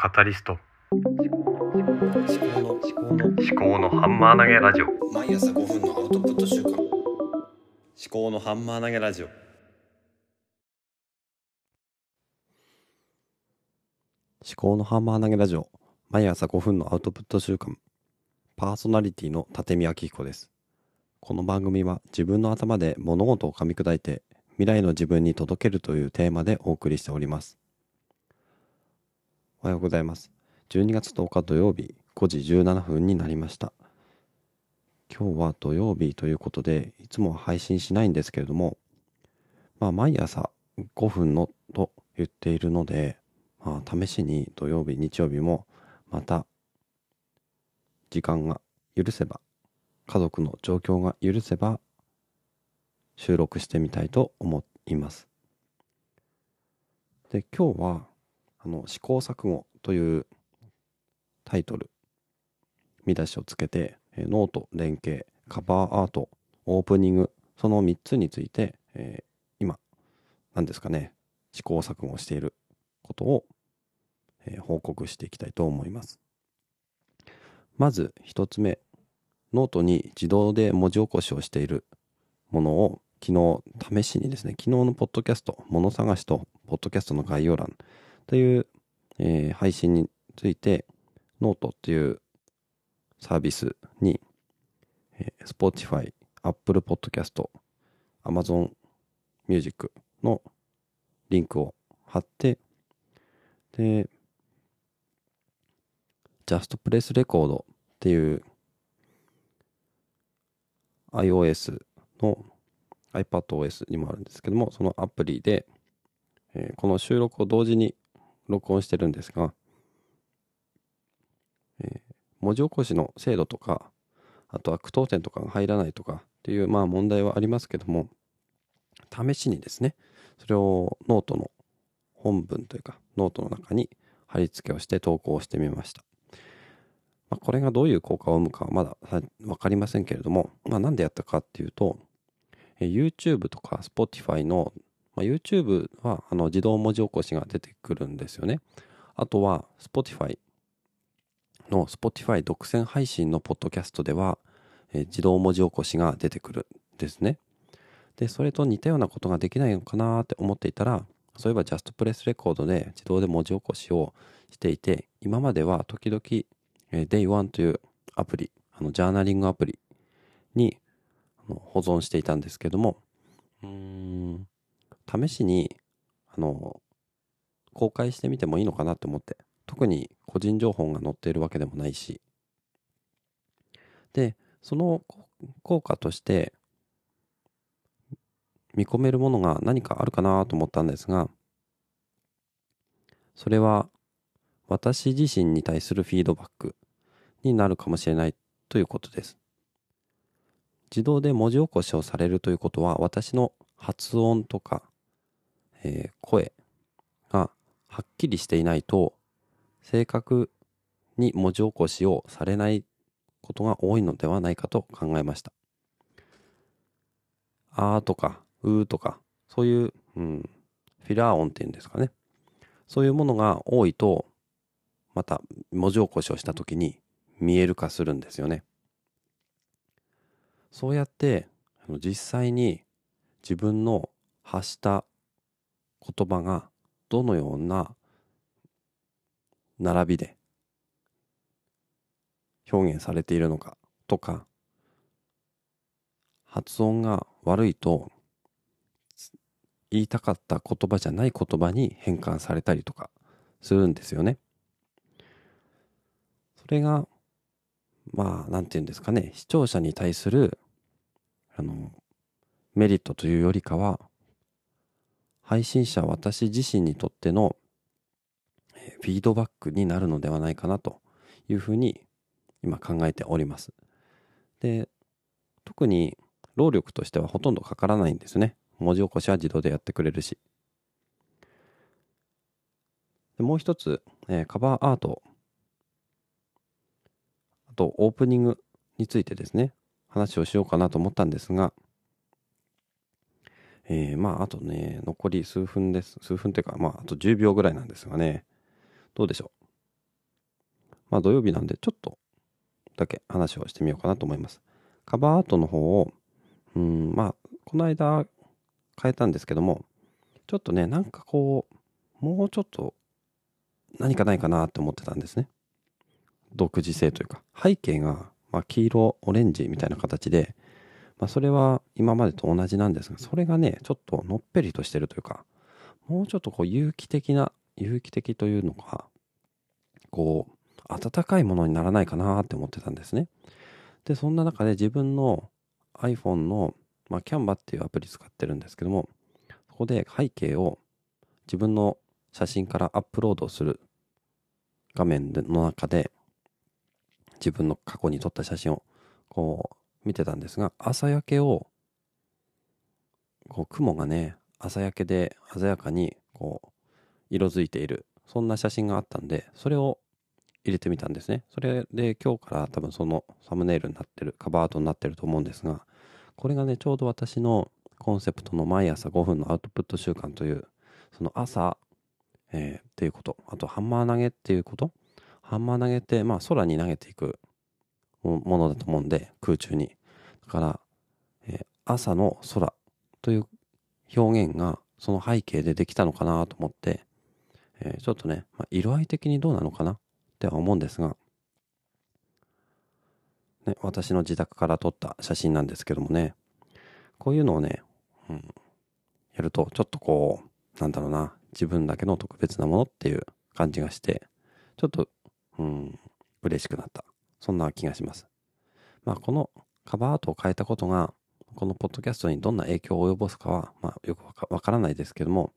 カタリスト。思考の思考の思考のハンマー投げラジオ。毎朝5分のアウトプット週間思考のハンマー投げラジオ。思考のハンマー投げラジオ。毎朝5分のアウトプット週間パーソナリティの立見明彦です。この番組は自分の頭で物事を噛み砕いて未来の自分に届けるというテーマでお送りしておりますおはようございます。12月10日土曜日5時17分になりました。今日は土曜日ということでいつも配信しないんですけれどもまあ毎朝5分のと言っているのでまあ試しに土曜日日曜日もまた時間が許せば家族の状況が許せば収録してみたいと思います。で今日はあの試行錯誤というタイトル見出しをつけてノート連携カバーアートオープニングその3つについて、えー、今何ですかね試行錯誤していることを、えー、報告していきたいと思います。まず1つ目ノートに自動で文字起こしをしているものを昨日試しにですね昨日のポッドキャスト物探しとポッドキャストの概要欄という、えー、配信についてノートっていうサービスに、えー、Spotify、Apple Podcast、Amazon Music のリンクを貼って、で、Just Press Record っていう iOS の iPadOS にもあるんですけども、そのアプリで、えー、この収録を同時に録音してるんですが、えー、文字起こしの精度とか、あとは句読点とかが入らないとかっていう、まあ問題はありますけども、試しにですね、それをノートの本文というか、ノートの中に貼り付けをして投稿してみました。まあ、これがどういう効果を生むかはまだ分かりませんけれども、まあ、なんでやったかっていうと、YouTube とか Spotify の、まあ、YouTube はあの自動文字起こしが出てくるんですよね。あとは Spotify の Spotify 独占配信のポッドキャストでは、え自動文字起こしが出てくるんですね。で、それと似たようなことができないのかなって思っていたら、そういえば JustPress Record で自動で文字起こしをしていて、今までは時々、え Day1 というアプリ、あのジャーナリングアプリに保存していたんですけども、うん、試しに、あの、公開してみてもいいのかなって思って、特に個人情報が載っているわけでもないし、で、その効果として見込めるものが何かあるかなと思ったんですが、それは私自身に対するフィードバックになるかもしれないということです。自動で文字起こしをされるということは私の発音とか、えー、声がはっきりしていないと正確に文字起こしをされないことが多いのではないかと考えました。あーとかうーとかそういう、うん、フィラー音っていうんですかね。そういうものが多いとまた文字起こしをした時に見える化するんですよね。そうやって実際に自分の発した言葉がどのような並びで表現されているのかとか発音が悪いと言いたかった言葉じゃない言葉に変換されたりとかするんですよね。それがまあ、なんて言うんですかね、視聴者に対する、あの、メリットというよりかは、配信者私自身にとってのフィードバックになるのではないかなというふうに今考えております。で、特に労力としてはほとんどかからないんですね。文字起こしは自動でやってくれるし。でもう一つ、えー、カバーアートあとオープニングについてですね、話をしようかなと思ったんですが、えー、まあ、あとね、残り数分です。数分っていうか、まあ、あと10秒ぐらいなんですがね、どうでしょう？まあ土曜日なんでちょっとだけ話をしてみようかなと思います。カバーアートの方を、うん、まあ、この間変えたんですけども、ちょっとね、なんかこう、もうちょっと何かないかなって思ってたんですね。独自性というか、背景が、まあ、黄色、オレンジみたいな形で、まあ、それは今までと同じなんですが、それがね、ちょっとのっぺりとしてるというか、もうちょっとこう有機的な、有機的というのが、こう、温かいものにならないかなって思ってたんですね。で、そんな中で自分の iPhone の、まあ、Canva っていうアプリ使ってるんですけども、そこで背景を自分の写真からアップロードする画面の中で自分の過去に撮った写真をこう見てたんですが朝焼けをこう雲がね朝焼けで鮮やかにこう色づいている。そんな写真があったんでそれを入れてみたんですね。それで今日から多分そのサムネイルになってるカバーアートになってると思うんですがこれがねちょうど私のコンセプトの毎朝5分のアウトプット習慣というその朝、えー、っていうこと。あとハンマー投げっていうこと。ハンマー投げってまあ空に投げていくものだと思うんで空中に。だから、えー、朝の空。という表現がその背景でできたのかなと思って、えー、ちょっとね、まあ、色合い的にどうなのかなっては思うんですが、ね、私の自宅から撮った写真なんですけどもねこういうのをね、うん、やるとちょっとこうなんだろうな自分だけの特別なものっていう感じがしてちょっとうん嬉しくなった。そんな気がします。まあこのカバーアートを変えたことがこのポッドキャストにどんな影響を及ぼすかは、まあ、よくわからないですけども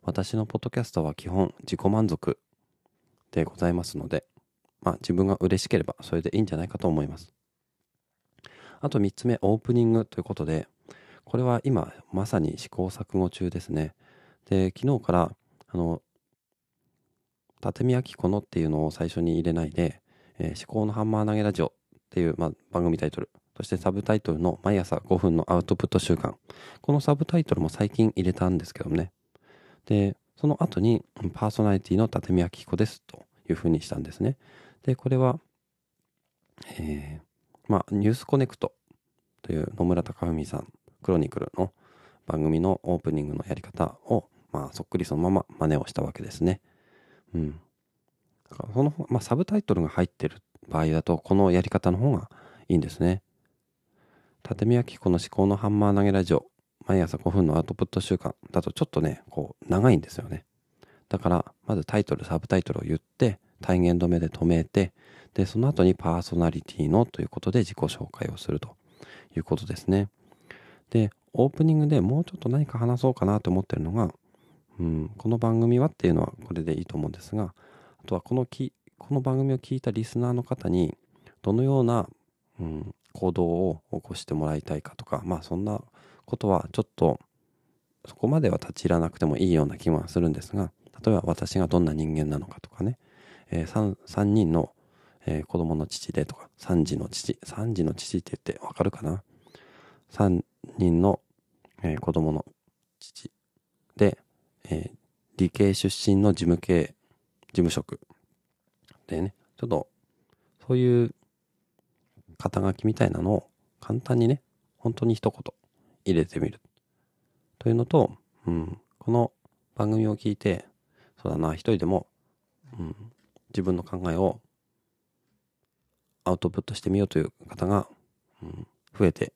私のポッドキャストは基本自己満足でございますので、まあ、自分が嬉しければそれでいいんじゃないかと思います。あと3つ目オープニングということでこれは今まさに試行錯誤中ですね。で昨日からあの立見明子のっていうのを最初に入れないで、えー、思考のハンマー投げラジオっていう、まあ、番組タイトルそしてサブタイトルの毎朝5分のアウトプット習慣このサブタイトルも最近入れたんですけどねでその後にパーソナリティの立見明子ですというふうにしたんですねでこれはえー、まあニュースコネクトという野村貴文さんクロニクルの番組のオープニングのやり方を、まあ、そっくりそのまま真似をしたわけですね。うん。だからその、まあ、サブタイトルが入ってる場合だと、このやり方の方がいいんですね。立見明子の思考のハンマー投げラジオ、毎朝5分のアウトプット週間だとちょっとね、こう、長いんですよね。だから、まずタイトル、サブタイトルを言って、体言止めで止めて、で、その後にパーソナリティのということで自己紹介をするということですね。で、オープニングでもうちょっと何か話そうかなと思ってるのが、うん、この番組はっていうのはこれでいいと思うんですが、あとはこのきこの番組を聞いたリスナーの方に、どのような、うん、行動を起こしてもらいたいかとか、まあそんなことはちょっとそこまでは立ち入らなくてもいいような気はするんですが、例えば私がどんな人間なのかとかね、えー、3, 3人の、えー、子供の父でとか、3児の父、3児の父って言ってわかるかな ?3 人の、えー、子供の父で、えー、理系出身の事務系、事務職でね、ちょっと、そういう肩書きみたいなのを簡単にね、本当に一言入れてみる。というのと、うん、この番組を聞いて、そうだな、一人でも、うん、自分の考えをアウトプットしてみようという方が、うん、増えて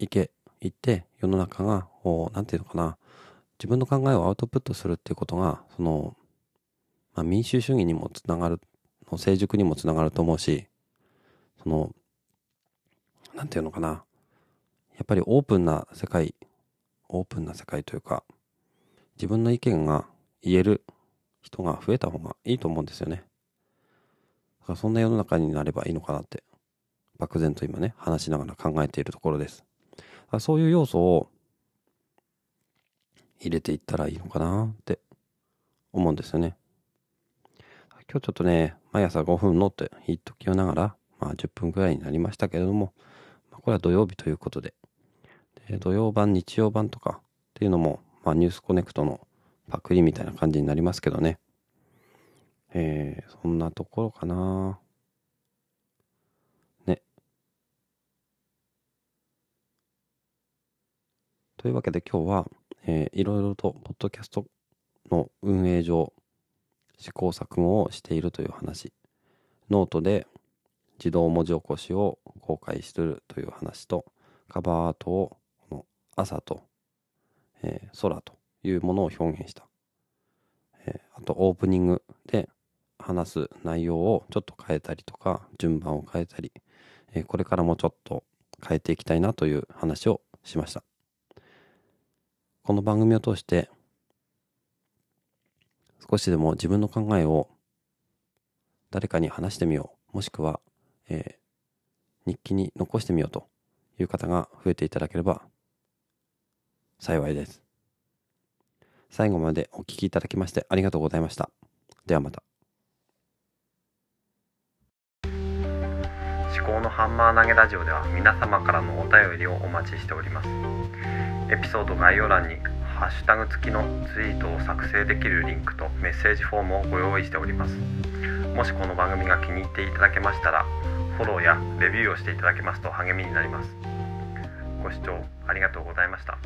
いけ、いって、世の中が、こう、なんていうのかな、自分の考えをアウトプットするっていうことが、その、まあ、民主主義にもつながる、成熟にもつながると思うし、その、なんていうのかな、やっぱりオープンな世界、オープンな世界というか、自分の意見が言える人が増えた方がいいと思うんですよね。だからそんな世の中になればいいのかなって、漠然と今ね、話しながら考えているところです。そういう要素を入れていったらいいのかなって思うんですよね。今日ちょっとね、毎朝5分のって言っときながら、まあ10分くらいになりましたけれども、まあ、これは土曜日ということで、で土曜版、日曜版とかっていうのも、まあニュースコネクトのパクリみたいな感じになりますけどね。えー、そんなところかな。ね。というわけで今日は、えー、いろいろとポッドキャストの運営上試行錯誤をしているという話ノートで自動文字起こしを公開するという話とカバーアートをこの朝と、えー、空というものを表現した、えー、あとオープニングで話す内容をちょっと変えたりとか順番を変えたり、えー、これからもちょっと変えていきたいなという話をしました。この番組を通して少しでも自分の考えを誰かに話してみよう。もしくは、えー、日記に残してみようという方が増えていただければ幸いです。最後までお聴きいただきましてありがとうございました。ではまた。思考のハンマー投げラジオでは皆様からのお便りをお待ちしております。エピソード概要欄にハッシュタグ付きのツイートを作成できるリンクとメッセージフォームをご用意しております。もしこの番組が気に入っていただけましたらフォローやレビューをしていただけますと励みになります。ご視聴ありがとうございました。